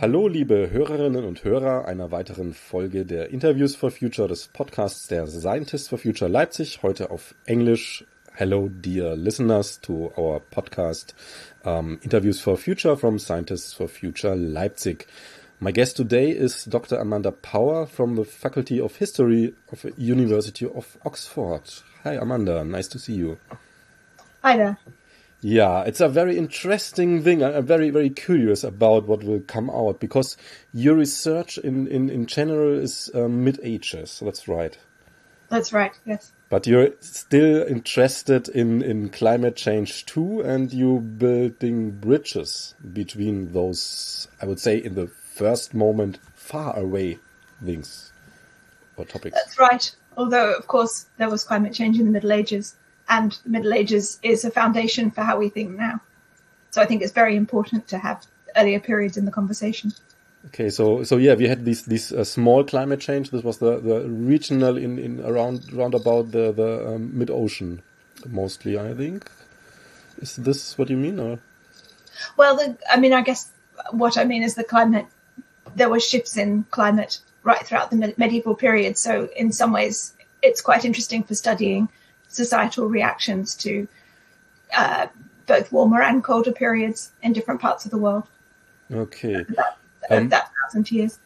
Hallo, liebe Hörerinnen und Hörer einer weiteren Folge der Interviews for Future des Podcasts der Scientists for Future Leipzig. Heute auf Englisch. Hello, dear listeners, to our podcast um, Interviews for Future from Scientists for Future Leipzig. My guest today is Dr. Amanda Power from the Faculty of History of the University of Oxford. Hi, Amanda. Nice to see you. Hi there. Yeah, it's a very interesting thing. I'm very, very curious about what will come out because your research in, in, in general is um, mid ages. That's right. That's right, yes. But you're still interested in, in climate change too, and you building bridges between those, I would say, in the first moment, far away things or topics. That's right. Although, of course, there was climate change in the Middle Ages and the Middle Ages is a foundation for how we think now. So I think it's very important to have earlier periods in the conversation. Okay, so so yeah, we had this this uh, small climate change. This was the, the regional in, in around around about the the um, mid ocean, mostly. I think. Is this what you mean, or? Well, the, I mean, I guess what I mean is the climate. There were shifts in climate right throughout the medieval period. So in some ways, it's quite interesting for studying societal reactions to uh, both warmer and colder periods in different parts of the world. Okay. That, um, that thousand years.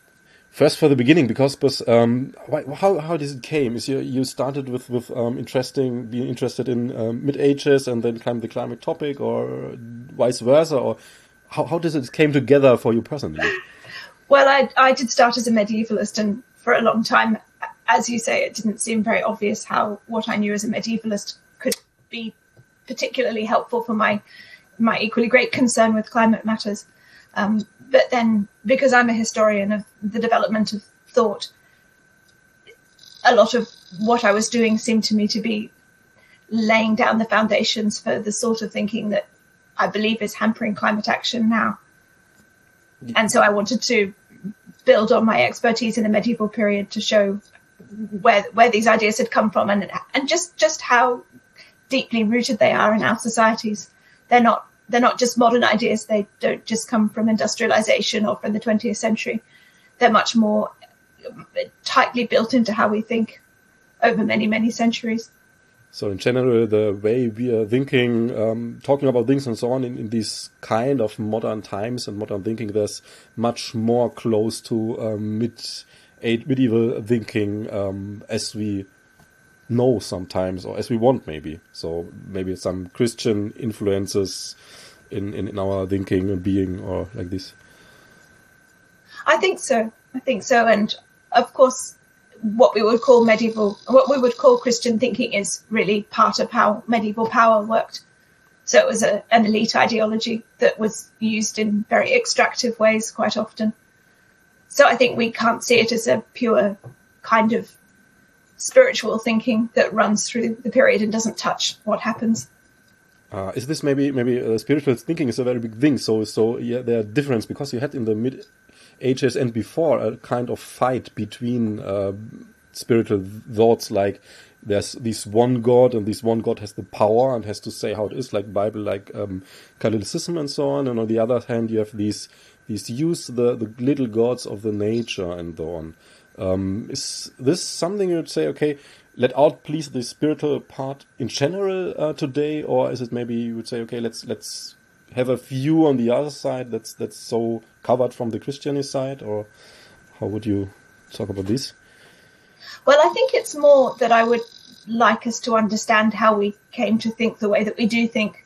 First, for the beginning, because, because um, how how does it came? Is you you started with with um, interesting being interested in um, mid ages and then climb the climate topic, or vice versa, or how how does it came together for you personally? Well, I I did start as a medievalist, and for a long time as you say, it didn't seem very obvious how what I knew as a medievalist could be particularly helpful for my my equally great concern with climate matters. Um, but then, because I'm a historian of the development of thought, a lot of what I was doing seemed to me to be laying down the foundations for the sort of thinking that I believe is hampering climate action now. And so I wanted to build on my expertise in the medieval period to show where where these ideas had come from and and just just how deeply rooted they are in our societies. They're not they're not just modern ideas. They don't just come from industrialization or from the 20th century. They're much more tightly built into how we think over many many centuries. So in general, the way we are thinking, um, talking about things and so on in, in, these kind of modern times and modern thinking, there's much more close to um, mid medieval thinking um, as we know sometimes or as we want maybe. So maybe some christian influences in, in, in our thinking and being or like this. I think so. I think so. And of course what we would call medieval what we would call christian thinking is really part of how medieval power worked. So it was a, an elite ideology that was used in very extractive ways quite often. So I think we can't see it as a pure kind of spiritual thinking that runs through the period and doesn't touch what happens. Uh, is this maybe maybe uh, spiritual thinking is a very big thing? So so yeah, there are difference because you had in the mid ages and before a kind of fight between uh, spiritual thoughts like there's this one God and this one God has the power and has to say how it is, like Bible, like um, Catholicism and so on. And on the other hand, you have these these use the, the little gods of the nature and so on. Um, is this something you would say, okay, let out please the spiritual part in general uh, today, or is it maybe you would say, okay, let's let's have a view on the other side that's that's so covered from the Christianity side, or how would you talk about this? Well, I think it's more that I would like us to understand how we came to think the way that we do think,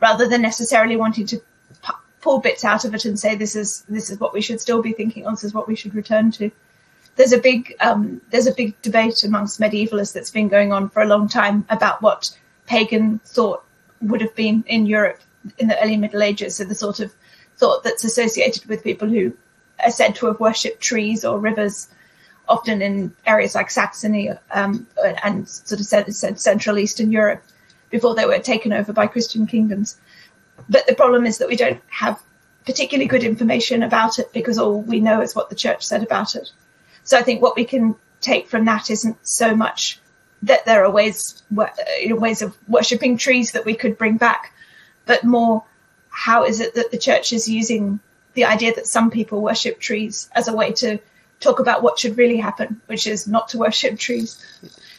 rather than necessarily wanting to pull bits out of it and say this is this is what we should still be thinking on, this is what we should return to. There's a big um, there's a big debate amongst medievalists that's been going on for a long time about what pagan thought would have been in Europe in the early Middle Ages, so the sort of thought that's associated with people who are said to have worshipped trees or rivers, often in areas like Saxony um, and sort of Central Eastern Europe, before they were taken over by Christian kingdoms. But the problem is that we don't have particularly good information about it because all we know is what the church said about it. So I think what we can take from that isn't so much that there are ways ways of worshipping trees that we could bring back, but more how is it that the church is using the idea that some people worship trees as a way to talk about what should really happen, which is not to worship trees.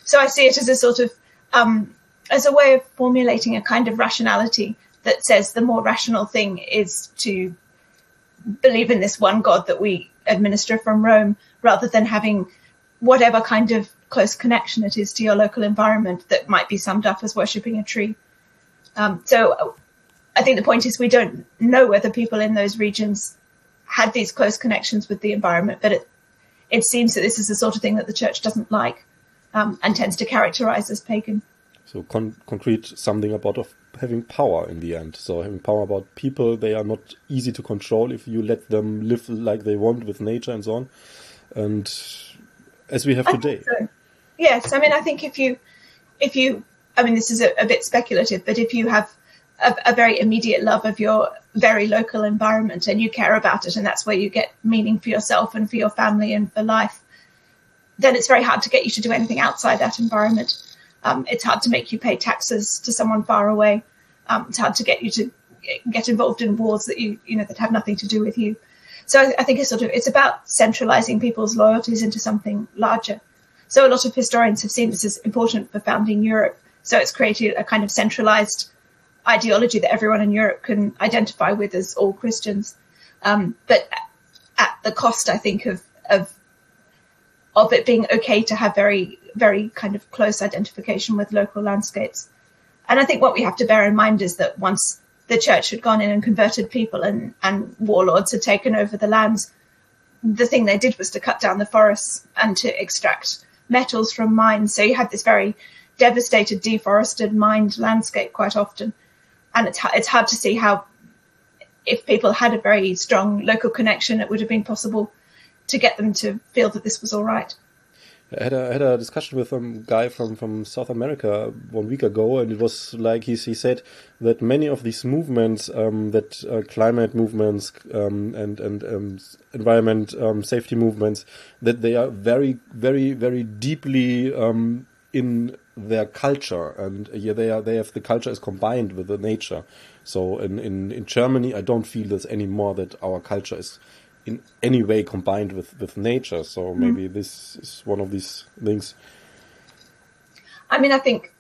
So I see it as a sort of um, as a way of formulating a kind of rationality that says the more rational thing is to believe in this one God that we administer from Rome, rather than having whatever kind of close connection it is to your local environment that might be summed up as worshipping a tree. Um, so I think the point is we don't know whether people in those regions had these close connections with the environment, but it, it seems that this is the sort of thing that the church doesn't like um, and tends to characterize as pagan. So con- concrete something about of having power in the end. So having power about people, they are not easy to control if you let them live like they want with nature and so on. And as we have I today. So. Yes, I mean, I think if you, if you, I mean, this is a, a bit speculative, but if you have a, a, very immediate love of your very local environment and you care about it, and that's where you get meaning for yourself and for your family and for life, then it's very hard to get you to do anything outside that environment. Um, it's hard to make you pay taxes to someone far away. Um, it's hard to get you to get involved in wars that you you know that have nothing to do with you. So I, I think it's sort of it's about centralizing people's loyalties into something larger. So a lot of historians have seen this as important for founding Europe. So it's created a kind of centralized ideology that everyone in Europe can identify with as all Christians. Um, but at the cost, I think, of, of of it being okay to have very, very kind of close identification with local landscapes. And I think what we have to bear in mind is that once the church had gone in and converted people and, and warlords had taken over the lands, the thing they did was to cut down the forests and to extract metals from mines. So you had this very devastated, deforested, mined landscape quite often. And it's, it's hard to see how, if people had a very strong local connection, it would have been possible to get them to feel that this was all right. I had a, had a discussion with a guy from, from South America one week ago, and it was like he, he said that many of these movements, um, that uh, climate movements um, and and um, environment um, safety movements, that they are very very very deeply um, in their culture, and yeah, they are they have the culture is combined with the nature. So in, in, in Germany, I don't feel this anymore that our culture is in any way combined with, with nature. So hmm. maybe mm. this is one of these things. I mean, I think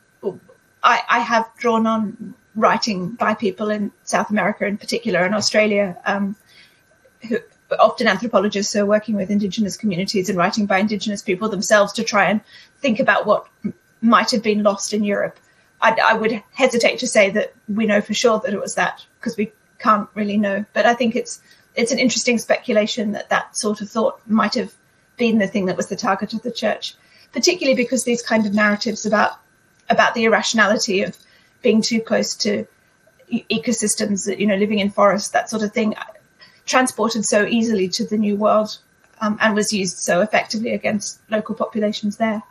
I, I have drawn on writing by people in South America in particular and Australia, um, who often anthropologists are working with indigenous communities and writing by indigenous people themselves to try and think about what might have been lost in Europe. I, I would hesitate to say that we know for sure that it was that because we can't really know. But I think it's it's an interesting speculation that that sort of thought might have been the thing that was the target of the church, particularly because these kind of narratives about about the irrationality of being too close to ecosystems, you know, living in forests, that sort of thing, transported so easily to the New World um, and was used so effectively against local populations there.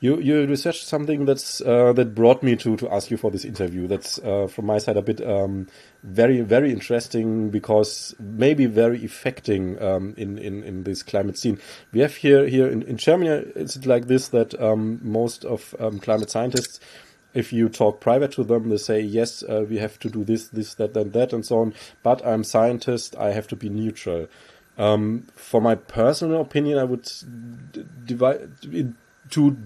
You you researched something that's uh, that brought me to to ask you for this interview. That's uh, from my side a bit um, very very interesting because maybe very affecting um, in in in this climate scene. We have here here in, in Germany. It's like this that um, most of um, climate scientists. If you talk private to them, they say yes, uh, we have to do this, this, that, and that, and so on. But I'm scientist; I have to be neutral. Um, for my personal opinion, I would divide two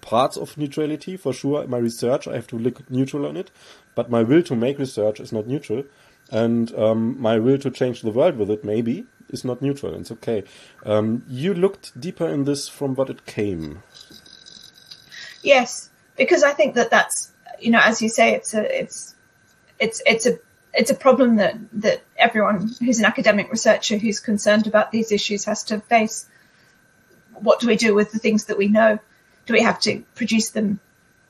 parts of neutrality for sure. My research, I have to look neutral on it, but my will to make research is not neutral, and um, my will to change the world with it maybe is not neutral. It's okay. Um, you looked deeper in this from what it came. Yes, because I think that that's you know as you say it's a it's it's it's a it's a problem that that everyone who's an academic researcher who's concerned about these issues has to face. What do we do with the things that we know? Do we have to produce them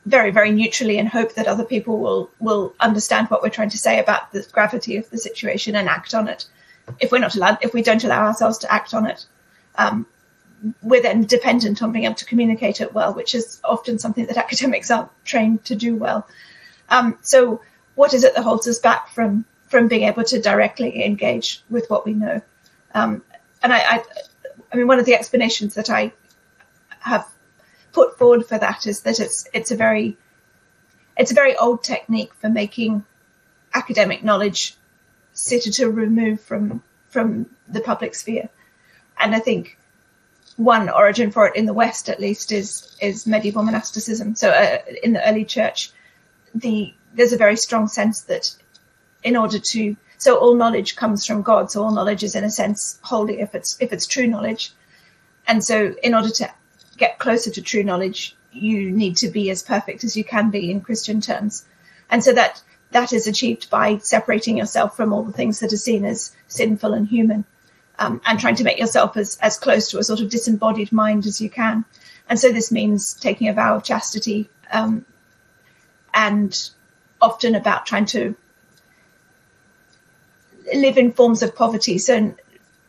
very, very neutrally and hope that other people will will understand what we're trying to say about the gravity of the situation and act on it? If we're not allowed, if we don't allow ourselves to act on it, um, we're then dependent on being able to communicate it well, which is often something that academics aren't trained to do well. Um, so, what is it that holds us back from from being able to directly engage with what we know. Um, and I, I, I mean, one of the explanations that I have put forward for that is that it's it's a very it's a very old technique for making academic knowledge sit at a remove from from the public sphere. And I think one origin for it in the West, at least, is is medieval monasticism. So uh, in the early church, the there's a very strong sense that in order to so all knowledge comes from God. So all knowledge is in a sense holy if it's if it's true knowledge. And so in order to get closer to true knowledge, you need to be as perfect as you can be in Christian terms. And so that that is achieved by separating yourself from all the things that are seen as sinful and human, um, and trying to make yourself as as close to a sort of disembodied mind as you can. And so this means taking a vow of chastity, um, and often about trying to live in forms of poverty. So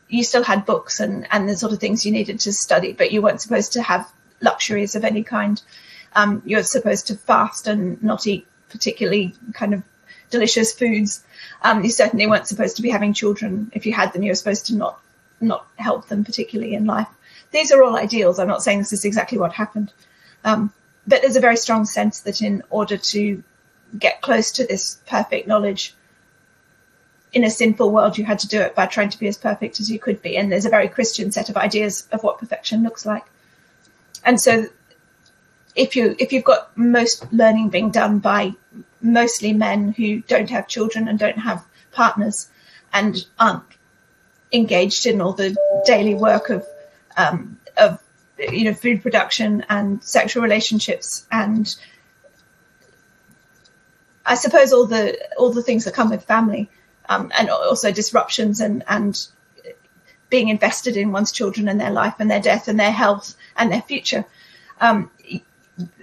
you still had books and, and the sort of things you needed to study, but you weren't supposed to have luxuries of any kind. Um, you're supposed to fast and not eat particularly kind of delicious foods. Um, you certainly weren't supposed to be having children. If you had them, you were supposed to not not help them particularly in life. These are all ideals. I'm not saying this is exactly what happened, um, but there's a very strong sense that in order to get close to this perfect knowledge, in a sinful world, you had to do it by trying to be as perfect as you could be. And there's a very Christian set of ideas of what perfection looks like. And so if you if you've got most learning being done by mostly men who don't have children and don't have partners and aren't engaged in all the daily work of um, of you know food production and sexual relationships and I suppose all the all the things that come with family um, and also disruptions and and being invested in one's children and their life and their death and their health and their future. Um,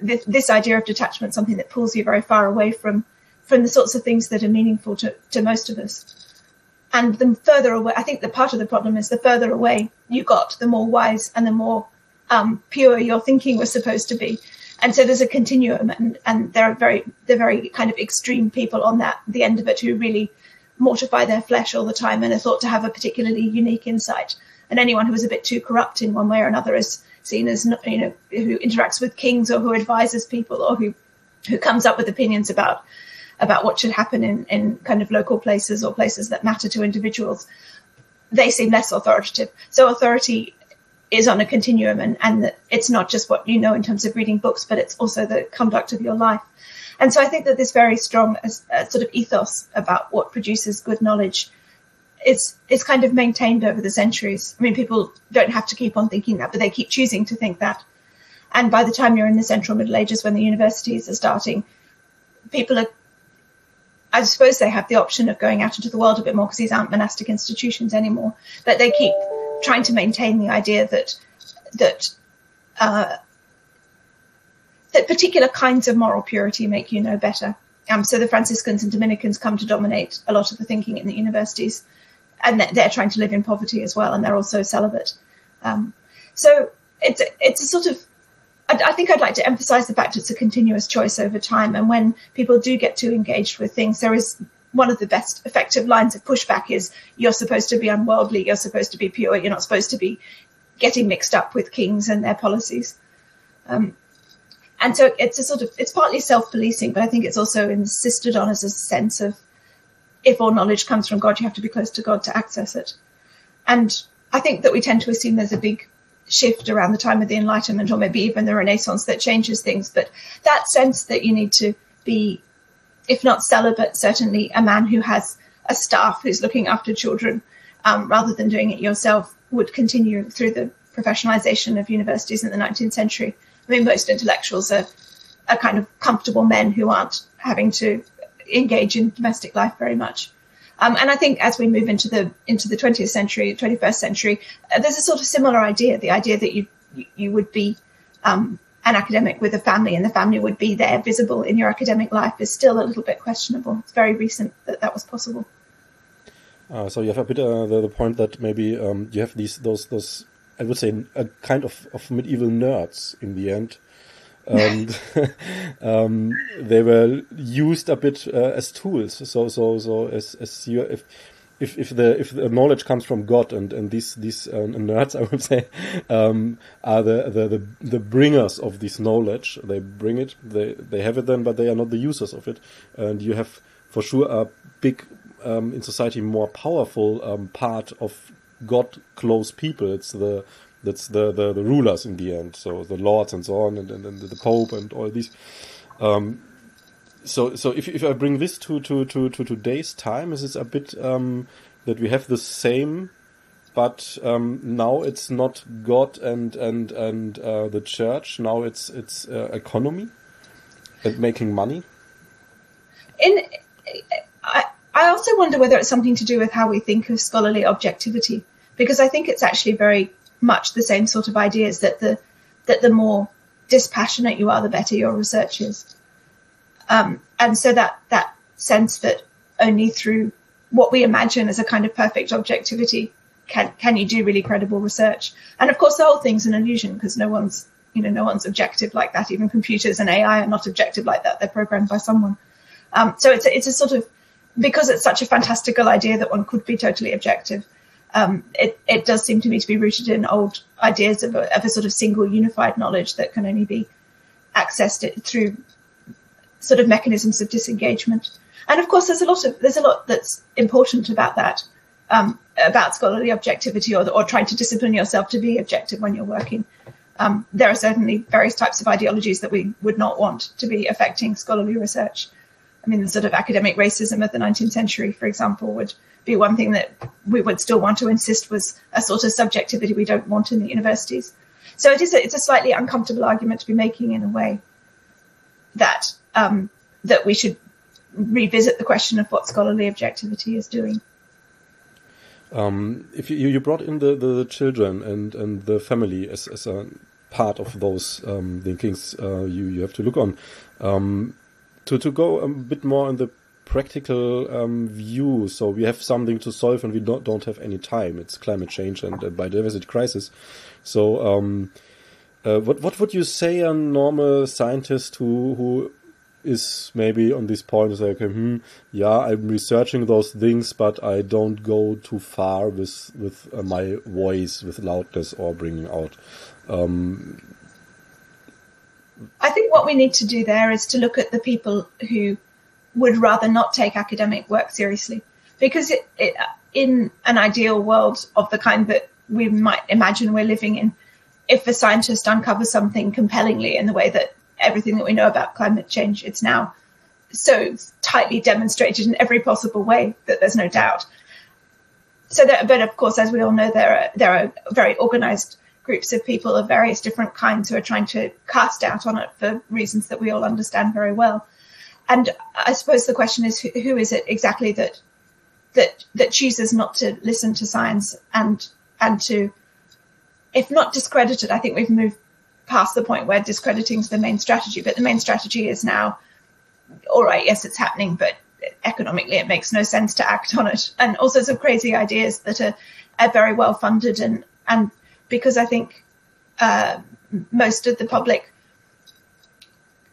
this, this, idea of detachment, something that pulls you very far away from from the sorts of things that are meaningful to, to most of us. And the further away, I think the part of the problem is the further away you got, the more wise and the more um, pure your thinking was supposed to be. And so there's a continuum, and, and there are very, they're very kind of extreme people on that the end of it who really mortify their flesh all the time and are thought to have a particularly unique insight. And anyone who is a bit too corrupt in one way or another is seen as, you know, who interacts with kings or who advises people or who, who comes up with opinions about, about what should happen in, in kind of local places or places that matter to individuals. They seem less authoritative. So authority is on a continuum and, and it's not just what you know in terms of reading books, but it's also the conduct of your life. And so I think that this very strong uh, sort of ethos about what produces good knowledge is is kind of maintained over the centuries. I mean, people don't have to keep on thinking that, but they keep choosing to think that. And by the time you're in the Central Middle Ages, when the universities are starting, people are, I suppose they have the option of going out into the world a bit more because these aren't monastic institutions anymore. But they keep trying to maintain the idea that that uh, that particular kinds of moral purity make you know better. Um, so the Franciscans and Dominicans come to dominate a lot of the thinking in the universities, and they're trying to live in poverty as well, and they're also celibate. Um, so it's it's a sort of I, I, think I'd like to emphasize the fact it's a continuous choice over time, and when people do get too engaged with things, there is one of the best effective lines of pushback is you're supposed to be unworldly, you're supposed to be pure, you're not supposed to be getting mixed up with kings and their policies. Um, and so it's a sort of it's partly self-policing, but I think it's also insisted on as a sense of if all knowledge comes from God, you have to be close to God to access it. And I think that we tend to assume there's a big shift around the time of the Enlightenment or maybe even the Renaissance that changes things. But that sense that you need to be, if not celibate, certainly a man who has a staff who's looking after children um, rather than doing it yourself would continue through the professionalization of universities in the 19th century. I mean, most intellectuals are, are kind of comfortable men who aren't having to engage in domestic life very much. Um, and I think as we move into the into the 20th century, 21st century, uh, there's a sort of similar idea. The idea that you you would be um, an academic with a family, and the family would be there, visible in your academic life, is still a little bit questionable. It's very recent that that was possible. Uh, so you have a bit uh, the, the, point that maybe um, you have these those those I would say a kind of, of medieval nerds in the end, and um, they were used a bit uh, as tools. So so so as as you if if if the if the knowledge comes from God and and these these uh, nerds I would say um, are the, the the the bringers of this knowledge. They bring it, they they have it then, but they are not the users of it. And you have for sure a big um, in society more powerful um, part of God close people. It's the that's the, the, the rulers in the end, so the lords and so on, and, and, and the pope and all these. Um, so so if if I bring this to to to, to today's time, is it a bit um, that we have the same, but um, now it's not God and and and uh, the church. Now it's it's uh, economy and making money. In I I also wonder whether it's something to do with how we think of scholarly objectivity, because I think it's actually very much the same sort of ideas that the that the more dispassionate you are, the better your research is. Um, and so that that sense that only through what we imagine as a kind of perfect objectivity can can you do really credible research. And of course, the whole thing's an illusion because no one's you know no one's objective like that. Even computers and AI are not objective like that. They're programmed by someone. Um, so it's a, it's a sort of because it's such a fantastical idea that one could be totally objective. Um, it, it does seem to me to be rooted in old ideas of a, of a sort of single unified knowledge that can only be accessed through sort of mechanisms of disengagement. And of course, there's a lot of there's a lot that's important about that, um, about scholarly objectivity or, or trying to discipline yourself to be objective when you're working. Um, there are certainly various types of ideologies that we would not want to be affecting scholarly research. I mean, the sort of academic racism of the 19th century, for example, would be one thing that we would still want to insist was a sort of subjectivity we don't want in the universities. So it is a, it's a slightly uncomfortable argument to be making in a way that um, that we should revisit the question of what scholarly objectivity is doing. Um, if you, you brought in the, the children and, and the family as, as a part of those um, thinkings uh, you, you have to look on. Um, to, to go a bit more in the practical um, view, so we have something to solve and we don't, don't have any time. It's climate change and biodiversity crisis. So, um, uh, what what would you say a normal scientist who who is maybe on this point is like, hmm, yeah, I'm researching those things, but I don't go too far with with uh, my voice, with loudness or bringing out. Um, I think what we need to do there is to look at the people who would rather not take academic work seriously, because it, it, in an ideal world of the kind that we might imagine we're living in, if a scientist uncovers something compellingly in the way that everything that we know about climate change. It's now so tightly demonstrated in every possible way that there's no doubt. So, that, but of course, as we all know, there are there are very organised groups of people of various different kinds who are trying to cast doubt on it for reasons that we all understand very well. And I suppose the question is, who, who is it exactly that that that chooses not to listen to science and and to, if not discredited, I think we've moved past the point where discrediting is the main strategy. But the main strategy is now, all right, yes, it's happening, but economically it makes no sense to act on it. And all sorts of crazy ideas that are, are very well funded. And, and because I think uh, most of the public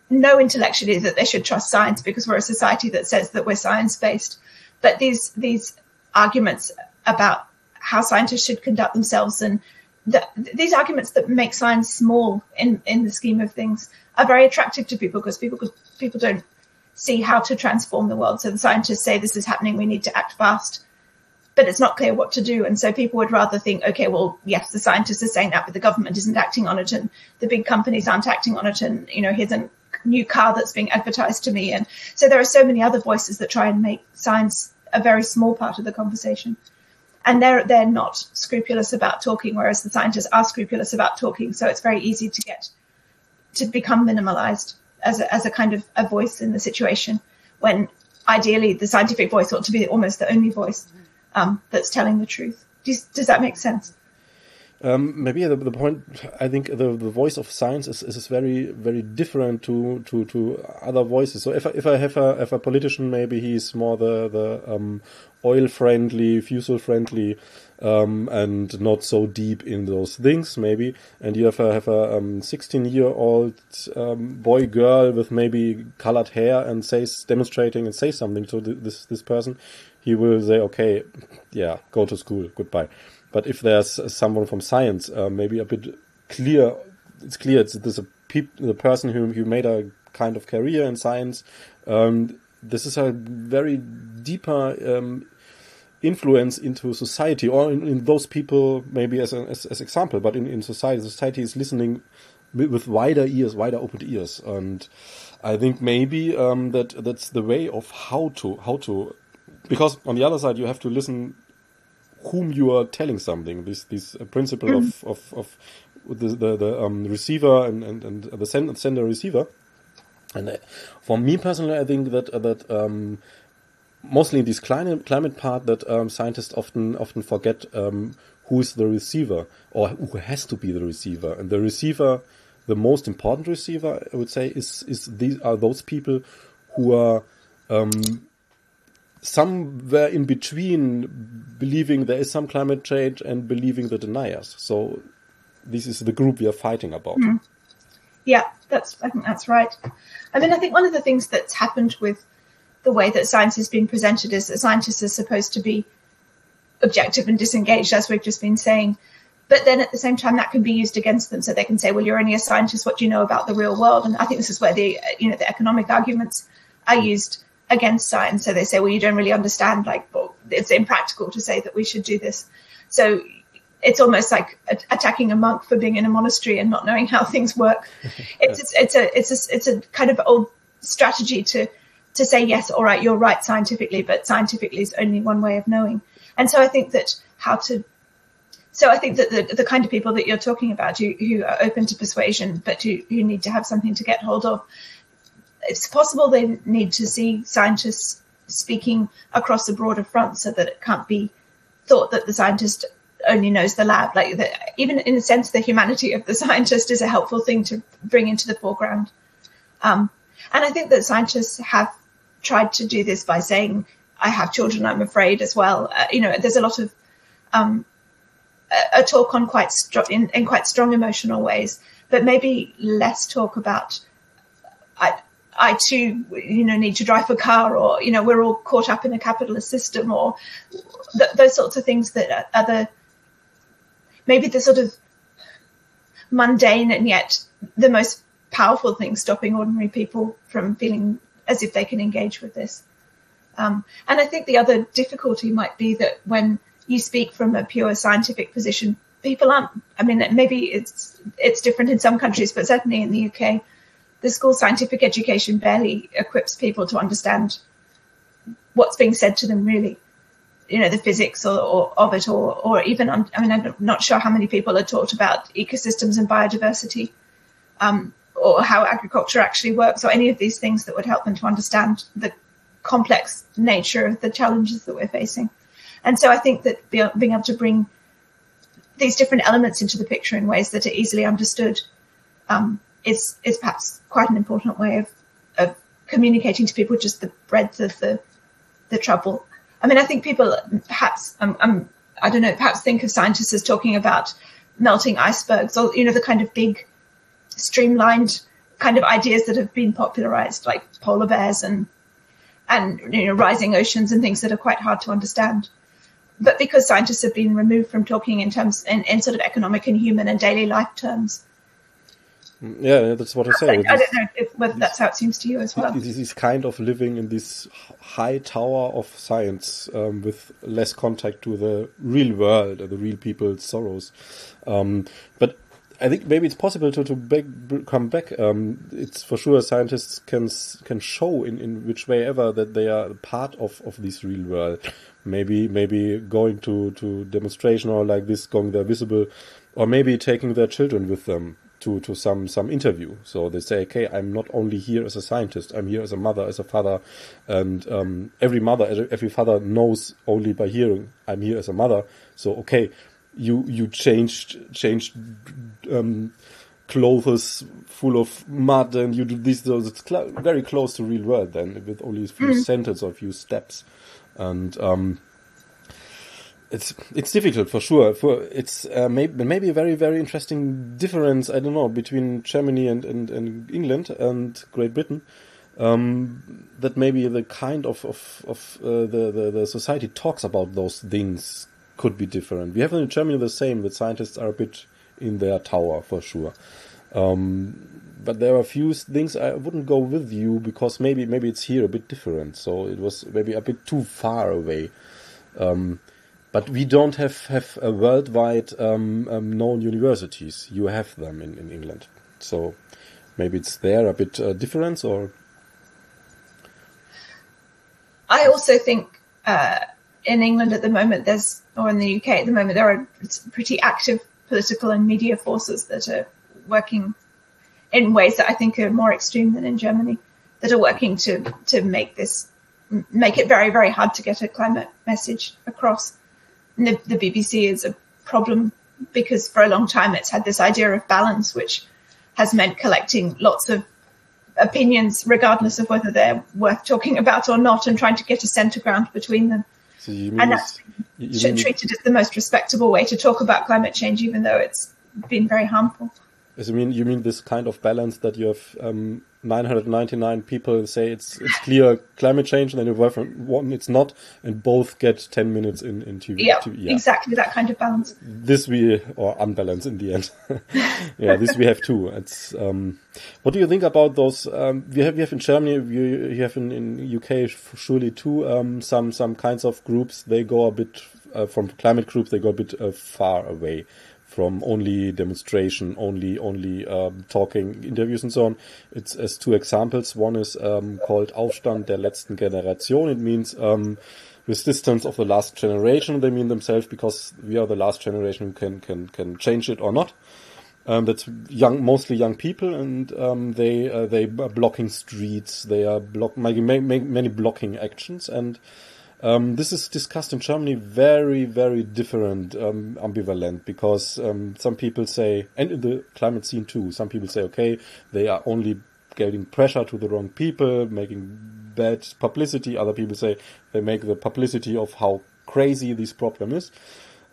know intellectually that they should trust science because we're a society that says that we're science based. But these, these arguments about how scientists should conduct themselves and the, these arguments that make science small in, in the scheme of things are very attractive to people because people people don't see how to transform the world. So the scientists say this is happening, we need to act fast, but it's not clear what to do. And so people would rather think, okay, well, yes, the scientists are saying that, but the government isn't acting on it, and the big companies aren't acting on it, and you know, here's a new car that's being advertised to me, and so there are so many other voices that try and make science a very small part of the conversation and they're they're not scrupulous about talking, whereas the scientists are scrupulous about talking. So it's very easy to get to become minimalized as a, as a kind of a voice in the situation when ideally the scientific voice ought to be almost the only voice um, that's telling the truth. Does, does that make sense? Um, maybe the, the point I think the, the voice of science is, is very very different to, to, to other voices. So if I, if I have a if a politician, maybe he's more the the um, oil friendly, fossil friendly, um, and not so deep in those things. Maybe and you have a have a um, 16 year old um, boy girl with maybe colored hair and says demonstrating and say something to this this person. He will say, okay, yeah, go to school, goodbye. But if there's someone from science, uh, maybe a bit clear, it's clear it's peop- the person who who made a kind of career in science. Um, this is a very deeper um, influence into society, or in, in, those people maybe as an as, as example, but in, in society, society is listening with, wider ears, wider opened ears, and I think maybe um, that that's the way of how to how to because on the other side you have to listen whom you are telling something. This this uh, principle mm. of, of of the the, the um, receiver and and, and the send, sender receiver. And uh, for me personally, I think that uh, that um, mostly in this climate climate part that um, scientists often often forget um, who is the receiver or who has to be the receiver. And the receiver, the most important receiver, I would say, is is these are those people who are um, somewhere in between believing there is some climate change and believing the deniers. So this is the group we are fighting about. Mm. Yeah, that's I think that's right. I mean, I think one of the things that's happened with the way that science has been presented is that scientists are supposed to be objective and disengaged, as we've just been saying. But then at the same time, that can be used against them. So they can say, "Well, you're only a scientist. What do you know about the real world?" And I think this is where the you know the economic arguments are used against science. So they say, well, you don't really understand, like, well, it's impractical to say that we should do this. So it's almost like attacking a monk for being in a monastery and not knowing how things work. It's, it's a, it's a, it's a kind of old strategy to, to say, yes, all right, you're right scientifically, but scientifically is only one way of knowing. And so I think that how to so I think that the, the kind of people that you're talking about who, who are open to persuasion, but who, who need to have something to get hold of, it's possible they need to see scientists speaking across a broader front so that it can't be thought that the scientist only knows the lab. Like the, even in a sense, the humanity of the scientist is a helpful thing to bring into the foreground. Um, and I think that scientists have tried to do this by saying, "I have children. I'm afraid." As well, uh, you know, there's a lot of um, a, a, talk on quite in, in quite strong emotional ways, but maybe less talk about. I, I too, you know, need to drive a car, or you know, we're all caught up in a capitalist system, or th- those sorts of things that are the maybe the sort of mundane and yet the most powerful thing stopping ordinary people from feeling as if they can engage with this. Um, and I think the other difficulty might be that when you speak from a pure scientific position, people aren't. I mean, maybe it's it's different in some countries, but certainly in the UK, the school scientific education barely equips people to understand what's being said to them really. You know the physics or, or of it or or even I mean I'm not sure how many people are taught about ecosystems and biodiversity um, or how agriculture actually works or any of these things that would help them to understand the complex nature of the challenges that we're facing. And so I think that being able to bring these different elements into the picture in ways that are easily understood um, is is perhaps quite an important way of of communicating to people just the breadth of the the trouble. I mean, I think people perhaps um, um, I don't know, perhaps think of scientists as talking about melting icebergs or you know the kind of big streamlined kind of ideas that have been popularized like polar bears and and you know rising oceans and things that are quite hard to understand but because scientists have been removed from talking in terms in, in sort of economic and human and daily life terms yeah, that's what I say. I, I don't know if, whether that's how it seems to you as well. Is kind of living in this high tower of science um, with less contact to the real world, and the real people's sorrows. Um, but I think maybe it's possible to, to back, come back. Um, it's for sure scientists can can show in, in which way ever that they are part of, of this real world. Maybe maybe going to, to demonstration or like this, going there visible, or maybe taking their children with them to to some some interview. So they say, okay, I'm not only here as a scientist. I'm here as a mother, as a father, and um, every mother, every father knows only by hearing I'm here as a mother. So okay, you you changed changed um, clothes full of mud and you do this so it's cl- very close to real world then with only a few mm. sentences or a few steps and um, it's it's difficult for sure. For it's uh, maybe maybe a very very interesting difference. I don't know between Germany and and, and England and Great Britain. Um, that maybe the kind of of, of uh, the, the the society talks about those things could be different. We have in Germany the same. The scientists are a bit in their tower for sure. Um, but there are a few things I wouldn't go with you because maybe maybe it's here a bit different. So it was maybe a bit too far away. Um, but we don't have have a worldwide um, um, known universities. You have them in, in England, so maybe it's there a bit uh, different or. I also think uh, in England at the moment there's, or in the UK at the moment, there are pretty active political and media forces that are working in ways that I think are more extreme than in Germany, that are working to to make this make it very very hard to get a climate message across the, the BBC is a problem because for a long time it's had this idea of balance, which has meant collecting lots of opinions, regardless of whether they're worth talking about or not, and trying to get a centre ground between them. So and that's been treated as the most respectable way to talk about climate change, even though it's been very harmful. So you mean you mean this kind of balance that you have um, 999 people say it's it's clear climate change, and then you have one it's not, and both get 10 minutes in in TV. Yeah, TV, yeah. exactly that kind of balance. This we or unbalance in the end. yeah, this we have too. It's um, what do you think about those? Um, we have we have in Germany, you, you have in in UK surely too. Um, some some kinds of groups they go a bit uh, from climate groups they go a bit uh, far away from only demonstration, only only um, talking, interviews and so on. It's as two examples. One is um, called Aufstand der letzten Generation. It means um, resistance of the last generation. They mean themselves because we are the last generation who can can can change it or not. Um, that's young, mostly young people, and um, they uh, they are blocking streets. They are block making many blocking actions, and um, this is discussed in Germany very, very different, um, ambivalent, because um, some people say, and in the climate scene too, some people say, okay, they are only getting pressure to the wrong people, making bad publicity. Other people say they make the publicity of how crazy this problem is.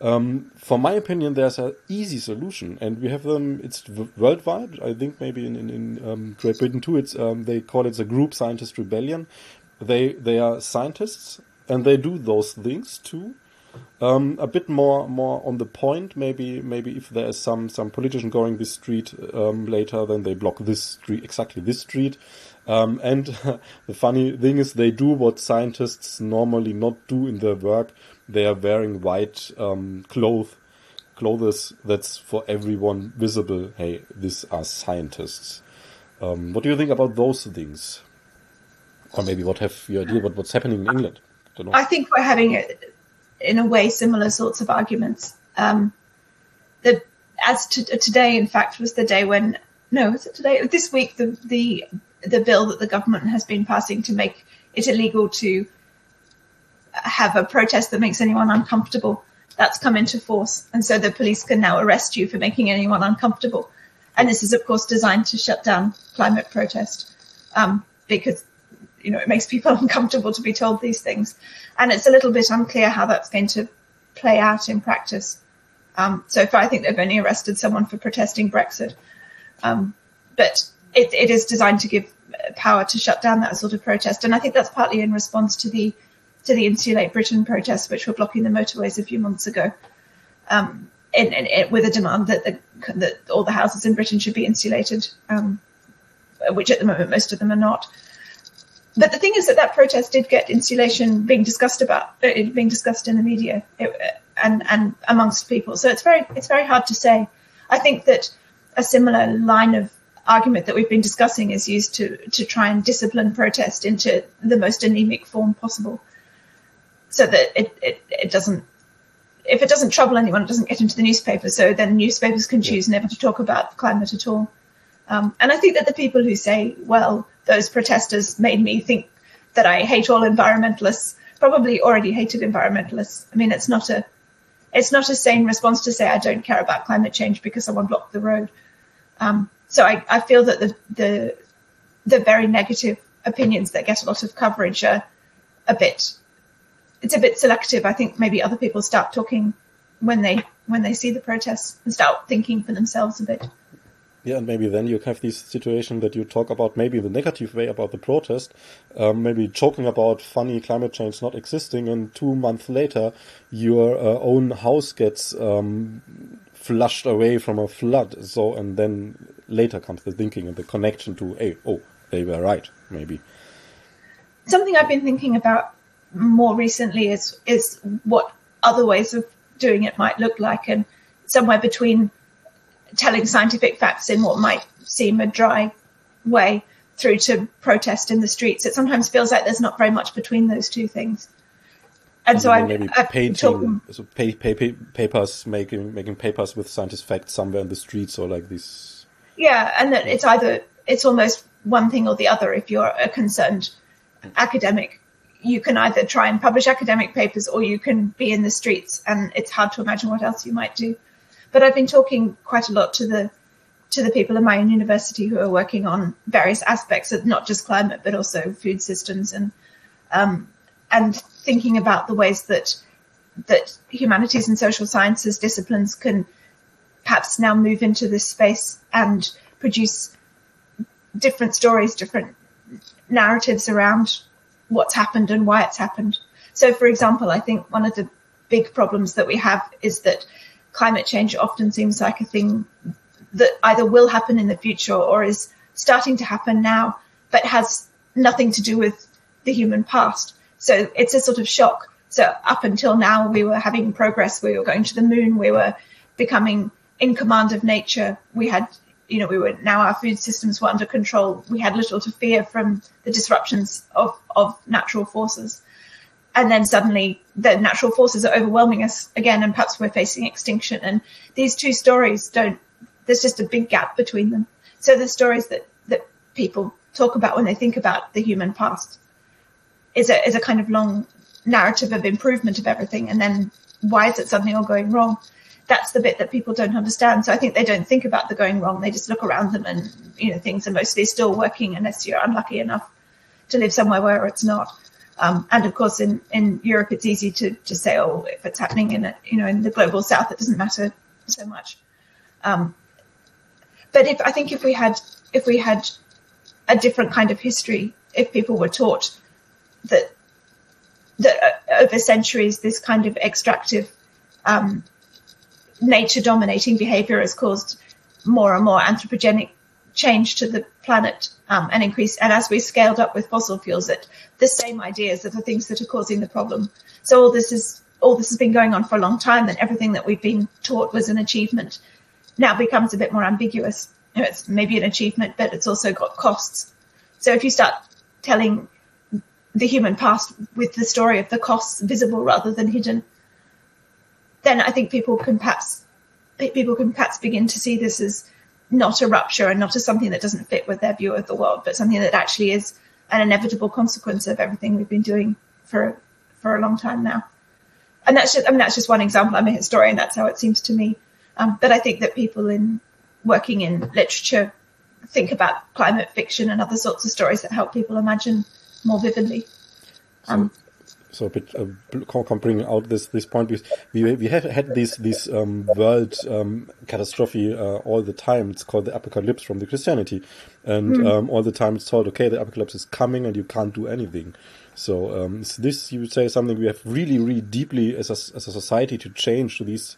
Um, for my opinion, there's an easy solution, and we have them. It's worldwide. I think maybe in in, in um, Great Britain too. It's um, they call it the Group Scientist Rebellion. They they are scientists and they do those things too. Um, a bit more more on the point. Maybe maybe if there is some some politician going this street um, later, then they block this street exactly this street. Um, and the funny thing is, they do what scientists normally not do in their work. They are wearing white um, clothes, clothes that's for everyone visible. Hey, these are scientists. Um, what do you think about those things? Or maybe what have you idea about what's happening in England? I think we're having, in a way, similar sorts of arguments. Um, the as to, today, in fact, was the day when no, was it today? This week, the the the bill that the government has been passing to make it illegal to have a protest that makes anyone uncomfortable. That's come into force, and so the police can now arrest you for making anyone uncomfortable. And this is, of course, designed to shut down climate protest um, because you know, it makes people uncomfortable to be told these things. And it's a little bit unclear how that's going to play out in practice. Um, so far, I think they've only arrested someone for protesting Brexit. Um, but it, it is designed to give power to shut down that sort of protest. And I think that's partly in response to the to the Insulate Britain protests, which were blocking the motorways a few months ago, um, in, in, in, with a demand that, the, that all the houses in Britain should be insulated, um, which at the moment most of them are not but the thing is that that protest did get insulation being discussed about, uh, being discussed in the media it, uh, and and amongst people. So it's very it's very hard to say. I think that a similar line of argument that we've been discussing is used to to try and discipline protest into the most anemic form possible, so that it it, it doesn't. If it doesn't trouble anyone, it doesn't get into the newspaper. So then newspapers can choose never to talk about climate at all. Um, and I think that the people who say, well, those protesters made me think that I hate all environmentalists, probably already hated environmentalists. I mean, it's not a, it's not a sane response to say I don't care about climate change because someone blocked the road. Um, so I, I feel that the, the the very negative opinions that get a lot of coverage are a bit it's a bit selective. I think maybe other people start talking when they when they see the protests and start thinking for themselves a bit. Yeah, and maybe then you have this situation that you talk about maybe the negative way about the protest, um, maybe joking about funny climate change not existing, and two months later, your uh, own house gets um, flushed away from a flood. So, and then later comes the thinking and the connection to, hey, oh, they were right, maybe. Something I've been thinking about more recently is is what other ways of doing it might look like, and somewhere between telling scientific facts in what might seem a dry way through to protest in the streets. It sometimes feels like there's not very much between those two things. And, so I maybe I, painting, so pay, pay, pay, papers, making making papers with scientific facts somewhere in the streets or like this. Yeah, and that it's either it's almost one thing or the other. If you're a concerned academic, you can either try and publish academic papers or you can be in the streets, and it's hard to imagine what else you might do. But I've been talking quite a lot to the to the people in my own university who are working on various aspects of not just climate but also food systems and um, and thinking about the ways that that humanities and social sciences disciplines can perhaps now move into this space and produce different stories, different narratives around what's happened and why it's happened. So, for example, I think one of the big problems that we have is that climate change often seems like a thing that either will happen in the future or is starting to happen now, but has nothing to do with the human past. So it's a sort of shock. So up until now, we were having progress. We were going to the moon. We were becoming in command of nature. We had, you know, we were now our food systems were under control. We had little to fear from the disruptions of, of natural forces and then suddenly the natural forces are overwhelming us again, and perhaps we're facing extinction. And these two stories don't. There's just a big gap between them. So the stories that that people talk about when they think about the human past is a is a kind of long narrative of improvement of everything, and then why is it suddenly all going wrong? That's the bit that people don't understand. So I think they don't think about the going wrong. They just look around them, and you know things are mostly still working, unless you're unlucky enough to live somewhere where it's not. Um, and of course, in, in Europe, it's easy to just say, oh, if it's happening in a, you know in the global south, it doesn't matter so much. Um, but if I think if we had if we had a different kind of history, if people were taught that that uh, over centuries this kind of extractive um, nature dominating behavior has caused more and more anthropogenic change to the planet um, and increase. And as we scaled up with fossil fuels, that the same ideas are the things that are causing the problem. So all this is all this has been going on for a long time. And everything that we've been taught was an achievement now becomes a bit more ambiguous. You know, it's maybe an achievement, but it's also got costs. So if you start telling the human past with the story of the costs visible rather than hidden, then I think people can perhaps people can perhaps begin to see this as not a rupture and not as something that doesn't fit with their view of the world, but something that actually is an inevitable consequence of everything we've been doing for for a long time now. And that's just I mean that's just one example. I'm a historian, that's how it seems to me. Um, but I think that people in working in literature think about climate fiction and other sorts of stories that help people imagine more vividly. Um, so a bit uh, bring out this this point because we we have had this this um, world um, catastrophe uh, all the time. It's called the apocalypse from the Christianity, and mm. um, all the time it's told, okay, the apocalypse is coming and you can't do anything. So um, this you would say something we have really really deeply as a, as a society to change to these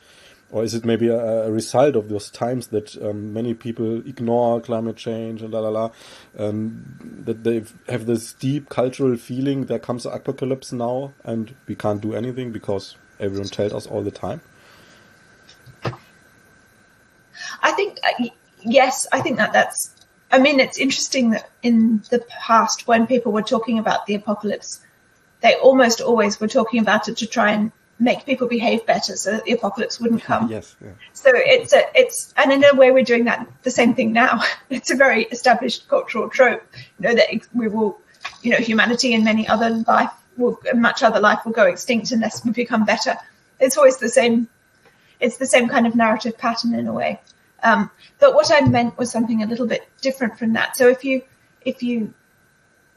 or is it maybe a, a result of those times that um, many people ignore climate change and la la la, um, that they have this deep cultural feeling there comes an apocalypse now and we can't do anything because everyone tells us all the time? I think uh, yes, I think that that's. I mean, it's interesting that in the past, when people were talking about the apocalypse, they almost always were talking about it to try and make people behave better so that the apocalypse wouldn't come. yes. Yeah. So it's a, it's, and in a way we're doing that, the same thing now. It's a very established cultural trope, you know, that we will, you know, humanity and many other life will, much other life will go extinct unless we become better. It's always the same it's the same kind of narrative pattern in a way. Um, but what I meant was something a little bit different from that. So if you if you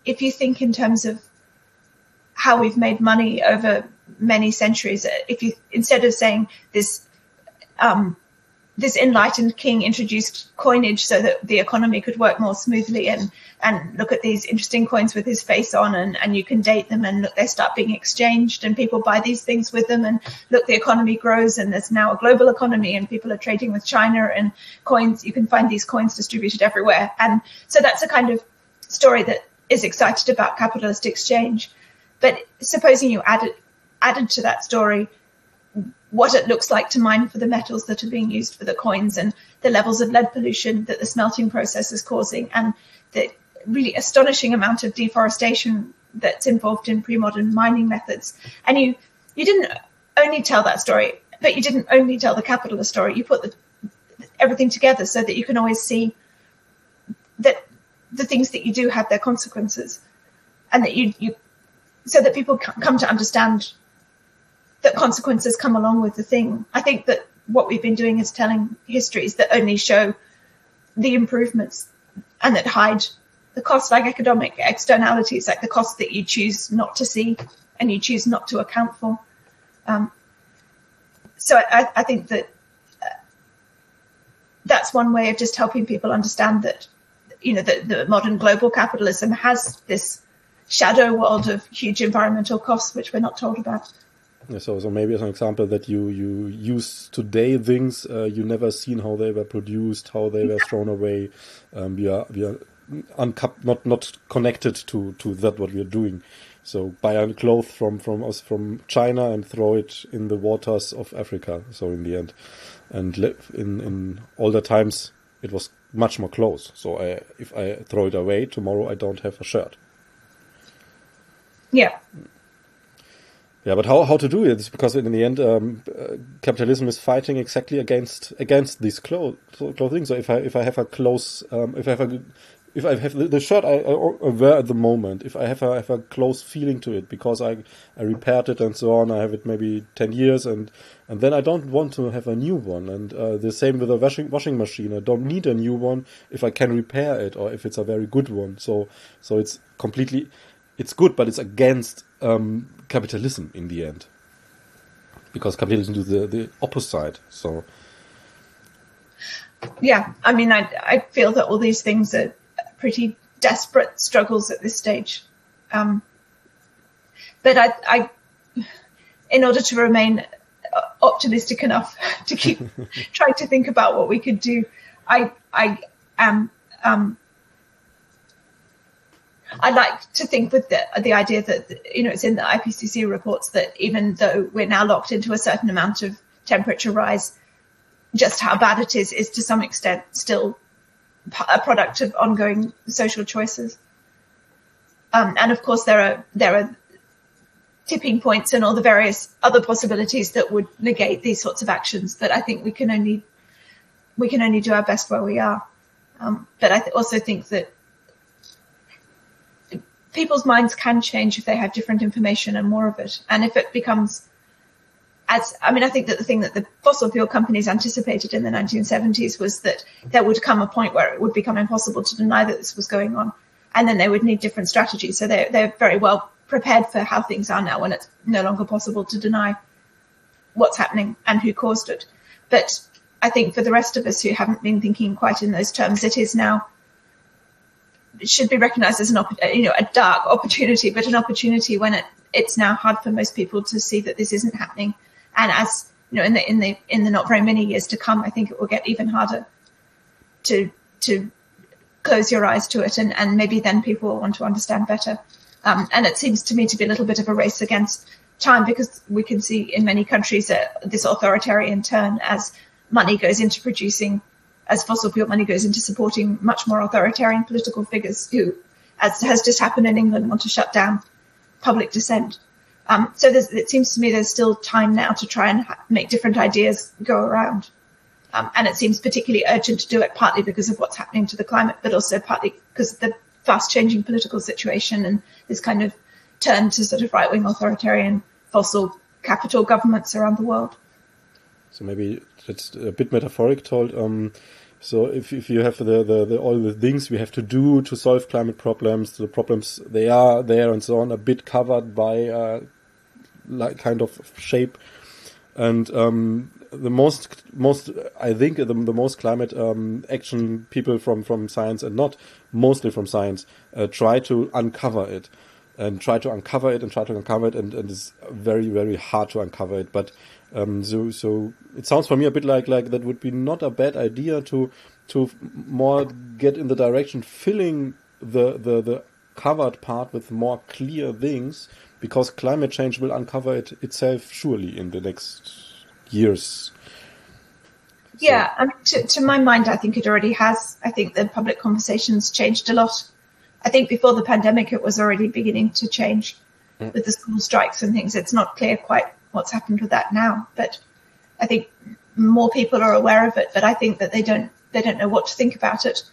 if you think in terms of how we've made money over many centuries, if you instead of saying this um, this enlightened king introduced coinage so that the economy could work more smoothly and and look at these interesting coins with his face on and, and you can date them and look they start being exchanged and people buy these things with them and look the economy grows and there's now a global economy and people are trading with China and coins you can find these coins distributed everywhere. And so that's a kind of story that is excited about capitalist exchange. But supposing you added added to that story what it looks like to mine for the metals that are being used for the coins and the levels of lead pollution that the smelting process is causing and the really astonishing amount of deforestation that's involved in pre-modern mining methods. And you, you didn't only tell that story, but you didn't only tell the capitalist story. You put the, everything together so that you can always see that the things that you do have their consequences and that you, you so that people come to understand that consequences come along with the thing. I think that what we've been doing is telling histories that only show the improvements and that hide the costs like economic externalities, like the costs that you choose not to see and you choose not to account for. Um, so I, I, think that uh, that's one way of just helping people understand that, you know, that the modern global capitalism has this shadow world of huge environmental costs, which we're not told about. So, so maybe as an example that you you use today things uh, you never seen how they were produced, how they were thrown away. Um, we are we are uncup- not not connected to to that what we are doing. So buy a cloth from from us from China and throw it in the waters of Africa. So in the end, and in in older times it was much more close. So I, if I throw it away tomorrow, I don't have a shirt. Yeah. Yeah, but how how to do it? Because in the end, um, uh, capitalism is fighting exactly against against these clo- clothing. So if I if I have a close um, if I have a if I have the, shirt I, I, wear at the moment, if I have a have a close feeling to it because I I repaired it and so on, I have it maybe ten years and and then I don't want to have a new one. And uh, the same with a washing washing machine. I don't need a new one if I can repair it or if it's a very good one. So so it's completely it's good, but it's against um, capitalism in the end, because capitalism do the the opposite. So, yeah, I mean, I I feel that all these things are pretty desperate struggles at this stage, um, but I I in order to remain optimistic enough to keep trying to think about what we could do, I I am um, I like to think with the, the idea that, you know, it's in the IPCC reports that even though we're now locked into a certain amount of temperature rise, just how bad it is is to some extent still a product of ongoing social choices. Um, and of course, there are there are tipping points and all the various other possibilities that would negate these sorts of actions. That I think we can only we can only do our best where we are. Um, but I th- also think that people's minds can change if they have different information and more of it. And if it becomes as, I mean, I think that the thing that the fossil fuel companies anticipated in the 1970s was that there would come a point where it would become impossible to deny that this was going on. And then they would need different strategies. So they're, they're very well prepared for how things are now when it's no longer possible to deny what's happening and who caused it. But I think for the rest of us who haven't been thinking quite in those terms, it is now should be recognised as an op- you know a dark opportunity, but an opportunity when it it's now hard for most people to see that this isn't happening. And as you know, in the in the in the not very many years to come, I think it will get even harder to to close your eyes to it, and and maybe then people will want to understand better. Um, and it seems to me to be a little bit of a race against time because we can see in many countries uh, this authoritarian turn as money goes into producing as fossil fuel money goes into supporting much more authoritarian political figures who, as has just happened in England, want to shut down public dissent. Um, so it seems to me there's still time now to try and ha- make different ideas go around. Um, and it seems particularly urgent to do it partly because of what's happening to the climate, but also partly because of the fast changing political situation and this kind of turn to sort of right wing authoritarian fossil capital governments around the world. So maybe that's a bit metaphoric told. Um, so if, if you have the, the, the, all the things we have to do to solve climate problems, the problems they are there and so on, a bit covered by uh, like kind of shape, and um, the most most I think the, the most climate um, action people from from science and not mostly from science uh, try to uncover it and try to uncover it and try to uncover it and, and it's very very hard to uncover it but um, so so it sounds for me a bit like like that would be not a bad idea to to more get in the direction filling the the the covered part with more clear things because climate change will uncover it itself surely in the next years. So. Yeah, I mean, to, to my mind, I think it already has. I think the public conversations changed a lot. I think before the pandemic, it was already beginning to change mm. with the school strikes and things. It's not clear quite what's happened with that now. But I think more people are aware of it, but I think that they don't they don't know what to think about it.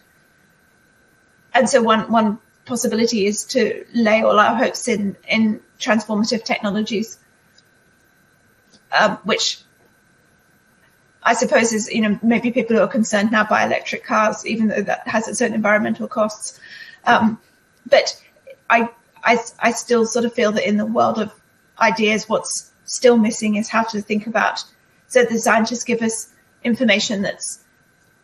And so one one possibility is to lay all our hopes in in transformative technologies, um, which I suppose is you know maybe people who are concerned now by electric cars, even though that has its own environmental costs. Um, but I, I I still sort of feel that in the world of ideas, what's still missing is how to think about. So the scientists give us information that's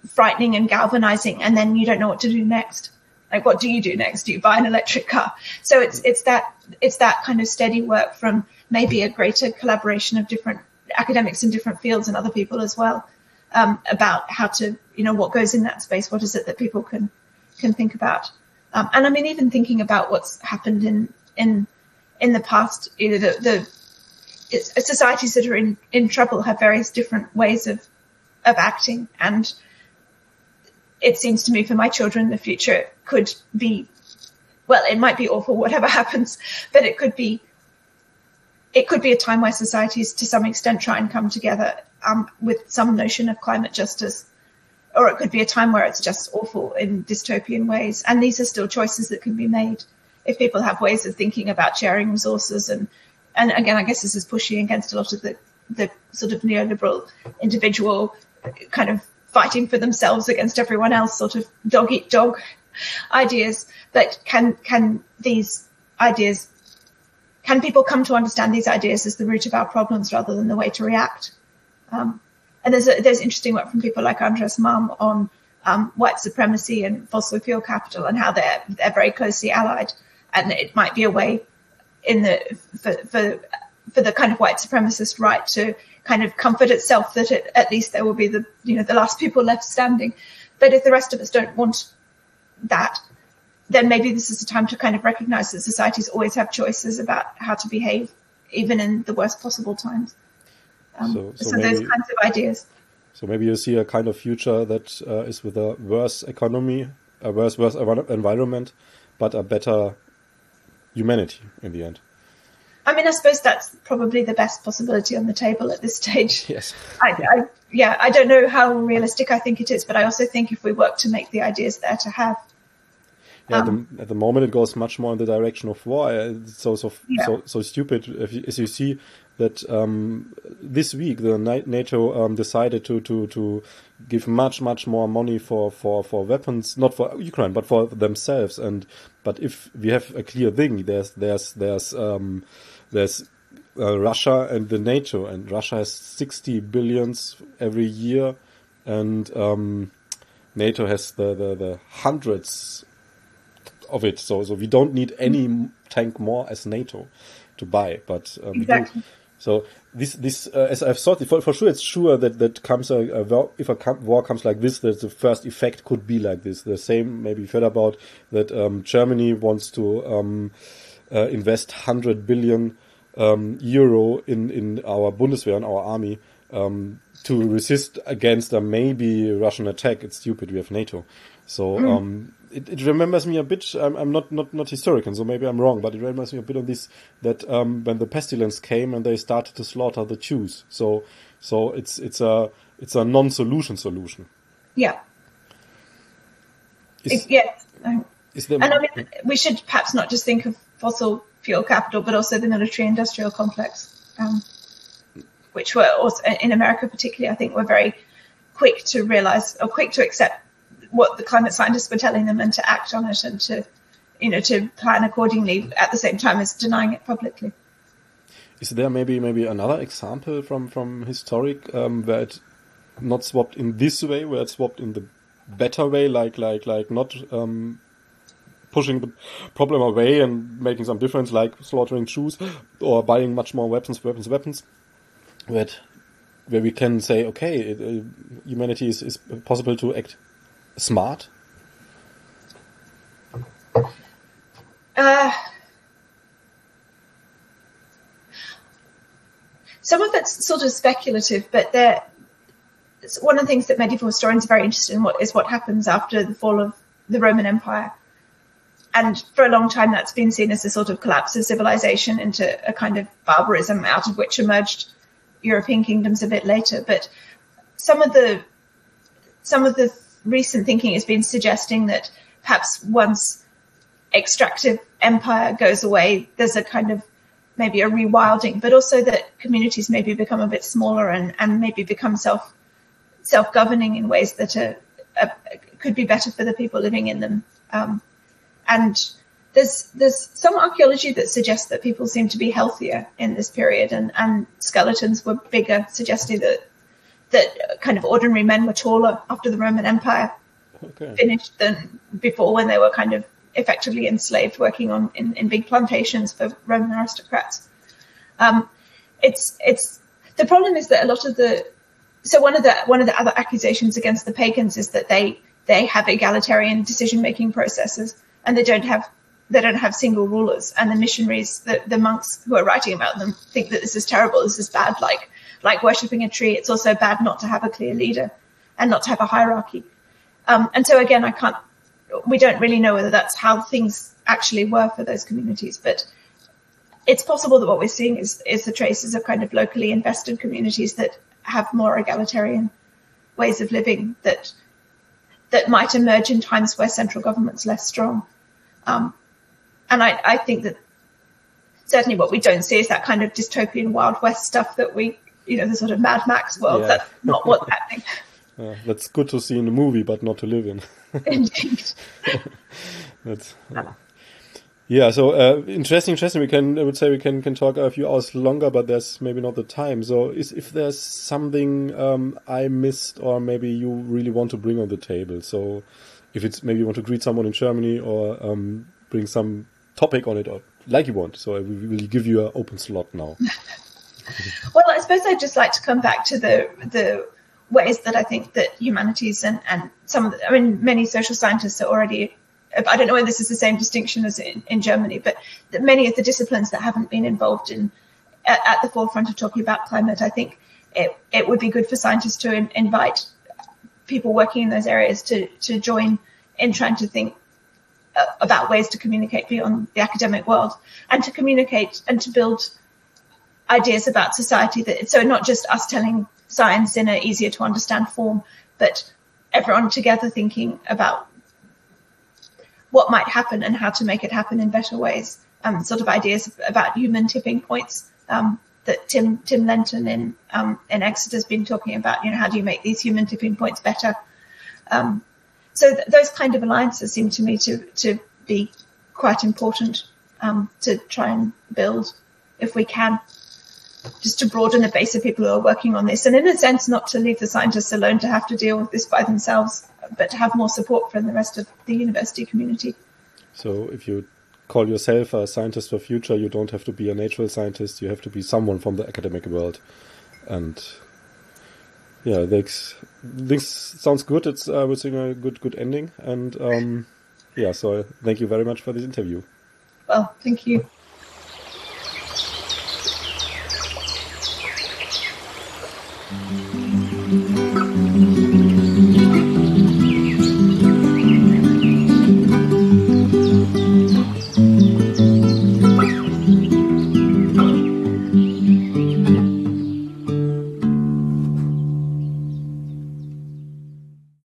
frightening and galvanizing, and then you don't know what to do next. Like, what do you do next? Do you buy an electric car? So it's it's that it's that kind of steady work from maybe a greater collaboration of different academics in different fields and other people as well um, about how to you know what goes in that space. What is it that people can can think about? Um, and I mean, even thinking about what's happened in in in the past, you know, the, the societies that are in, in trouble have various different ways of of acting. And it seems to me for my children the future could be well it might be awful whatever happens but it could be it could be a time where societies to some extent try and come together um, with some notion of climate justice. Or it could be a time where it's just awful in dystopian ways. And these are still choices that can be made. If people have ways of thinking about sharing resources and and again, I guess this is pushing against a lot of the, the sort of neoliberal individual kind of fighting for themselves against everyone else sort of dog eat dog ideas. But can, can these ideas, can people come to understand these ideas as the root of our problems rather than the way to react? Um, and there's a, there's interesting work from people like Andreas Malm on um, white supremacy and fossil fuel capital and how they're they're very closely allied, and it might be a way in the for, for for the kind of white supremacist right to kind of comfort itself that it, at least there will be the you know the last people left standing. But if the rest of us don't want that, then maybe this is a time to kind of recognize that societies always have choices about how to behave, even in the worst possible times. Um, so, so, so maybe, those kinds of ideas. So maybe you see a kind of future that uh, is with a worse economy, a worse worse environment, but a better humanity in the end. I mean, I suppose that's probably the best possibility on the table at this stage. Yes. I, I, yeah, I don't know how realistic I think it is, but I also think if we work to make the ideas there to have. Yeah, um, at, the, at, the, moment it goes much more in the direction of war. It's so so yeah. so so stupid. If you, as you see that um, this week the NATO um, decided to to to give much much more money for for for weapons, not for Ukraine but for themselves. And but if we have a clear thing, there's there's there's um, there's uh, Russia and the NATO, and Russia has 60 billions every year, and um, NATO has the, the, the hundreds of it. So so we don't need any tank more as NATO to buy, but um, exactly. So this, this, uh, as I've thought, for, for sure, it's sure that that comes a, a if a war comes like this, that the first effect could be like this. The same, maybe you've heard about that um, Germany wants to um, uh, invest hundred billion um, euro in in our Bundeswehr, in our army, um, to resist against a maybe Russian attack. It's stupid. We have NATO, so. Mm it, it, remembers me a bit. I'm, I'm, not, not, not historian, so maybe I'm wrong, but it reminds me a bit of this that um, when the pestilence came and they started to slaughter the Jews. So, so it's it's a it's a non-solution solution. Yeah. Is, it, yeah. Is there, and I mean, we should perhaps not just think of fossil fuel capital, but also the military-industrial complex. Um, which were also in America particularly, I think, were very quick to realize or quick to accept what the climate scientists were telling them and to act on it and to, you know, to plan accordingly at the same time as denying it publicly. Is there maybe maybe another example from from historic um, where it not swapped in this way, where it swapped in the better way, like like like not um, pushing the problem away and making some difference, like slaughtering Jews or buying much more weapons, weapons, weapons. Where where we can say, okay, it, uh, humanity is, is possible to act smart. Uh, some of it's sort of speculative, but there, one of the things that medieval historians are very interested in what is what happens after the fall of the Roman Empire. And for a long time, that's been seen as a sort of collapse of civilization into a kind of barbarism out of which emerged European kingdoms a bit later. But some of the some of the recent thinking has been suggesting that perhaps once extractive empire goes away, there's a kind of maybe a rewilding, but also that communities maybe become a bit smaller and, and maybe become self self governing in ways that are, are, could be better for the people living in them. Um, and there's there's some archaeology that suggests that people seem to be healthier in this period, and, and skeletons were bigger, suggesting that that kind of ordinary men were taller after the Roman Empire okay. finished than before when they were kind of effectively enslaved, working on in, in big plantations for Roman aristocrats. Um, it's it's the problem is that a lot of the so one of the one of the other accusations against the pagans is that they they have egalitarian decision making processes and they don't have they don't have single rulers and the missionaries the, the monks who are writing about them think that this is terrible this is bad like like worshipping a tree it's also bad not to have a clear leader and not to have a hierarchy um, and so again i can't we don't really know whether that's how things actually were for those communities, but it's possible that what we're seeing is, is the traces of kind of locally invested communities that have more egalitarian ways of living that that might emerge in times where central government's less strong. Um, and I, I think that certainly what we don't see is that kind of dystopian Wild West stuff that we, you know, the sort of Mad Max world. Yeah. That's not what's happening. Yeah, that's good to see in a movie, but not to live in. Indeed. that's. Uh, yeah, so uh, interesting, interesting. We can, I would say, we can can talk a few hours longer, but there's maybe not the time. So, is, if there's something um, I missed, or maybe you really want to bring on the table, so if it's maybe you want to greet someone in Germany, or um, bring some topic on it, or like you want. So, I will give you an open slot now. well, I suppose I'd just like to come back to the the ways that I think that humanities and, and some of the, I mean, many social scientists are already, I don't know whether this is the same distinction as in, in Germany, but many of the disciplines that haven't been involved in at, at, the forefront of talking about climate, I think it, it would be good for scientists to in, invite people working in those areas to, to join in trying to think uh, about ways to communicate beyond the academic world and to communicate and to build ideas about society that so not just us telling science in an easier to understand form, but everyone together thinking about what might happen and how to make it happen in better ways. Um, sort of ideas about human tipping points um, that Tim Tim Lenton in um, in Exeter has been talking about. You know, how do you make these human tipping points better? Um, so th- those kind of alliances seem to me to to be quite important um, to try and build if we can just to broaden the base of people who are working on this. And in a sense, not to leave the scientists alone to have to deal with this by themselves, but to have more support from the rest of the university community. So if you call yourself a scientist for future, you don't have to be a natural scientist. You have to be someone from the academic world. And yeah, this, this sounds good. It's, I would say, a good, good ending. And um, yeah, so thank you very much for this interview. Well, thank you. Mm-hmm.